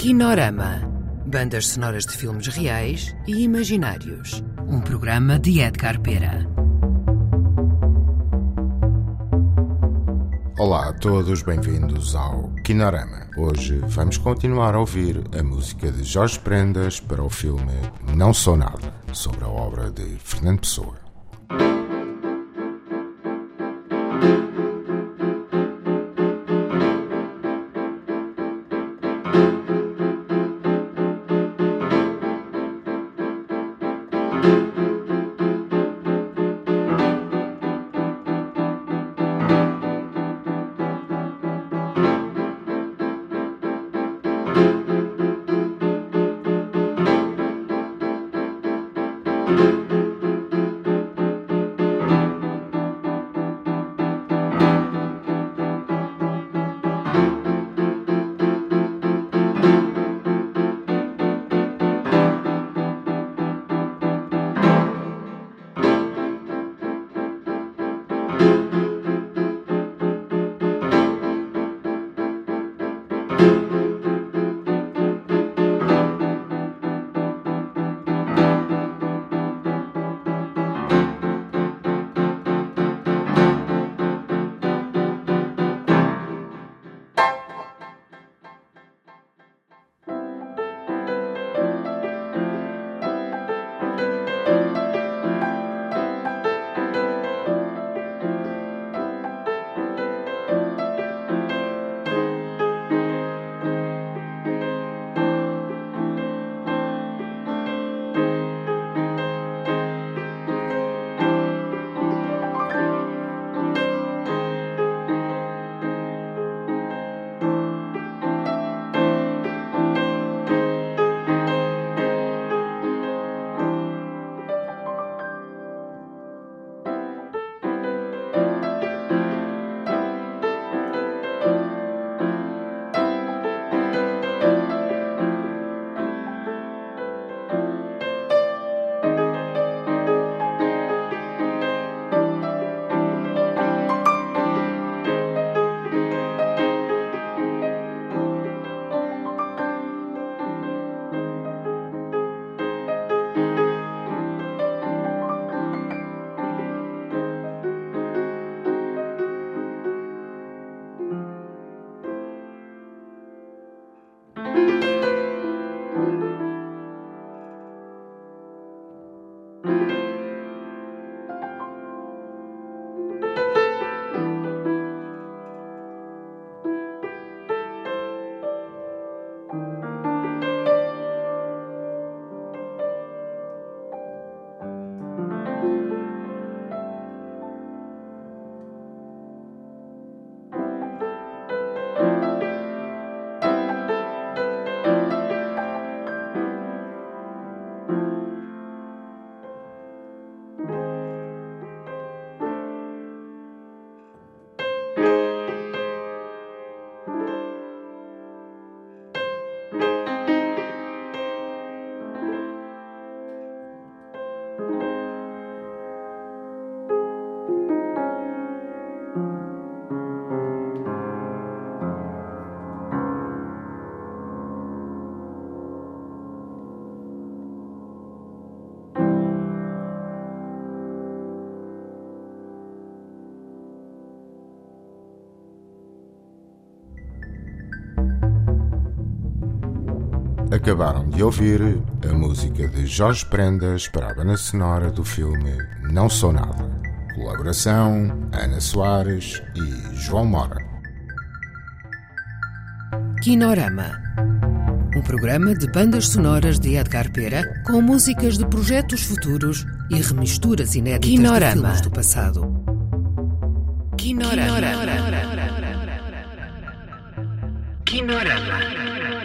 Kinorama. Bandas sonoras de filmes reais e imaginários. Um programa de Edgar Pera. Olá a todos, bem-vindos ao Kinorama. Hoje vamos continuar a ouvir a música de Jorge Prendas para o filme Não Sou Nada, sobre a obra de Fernando Pessoa. Acabaram de ouvir a música de Jorge Prendas para a banda sonora do filme Não Sou Nada. Colaboração Ana Soares e João Mora. Kinorama. Um programa de bandas sonoras de Edgar Pera com músicas de projetos futuros e remisturas inéditas Kinorama. de filmes do passado. Kinorama. Kinorama.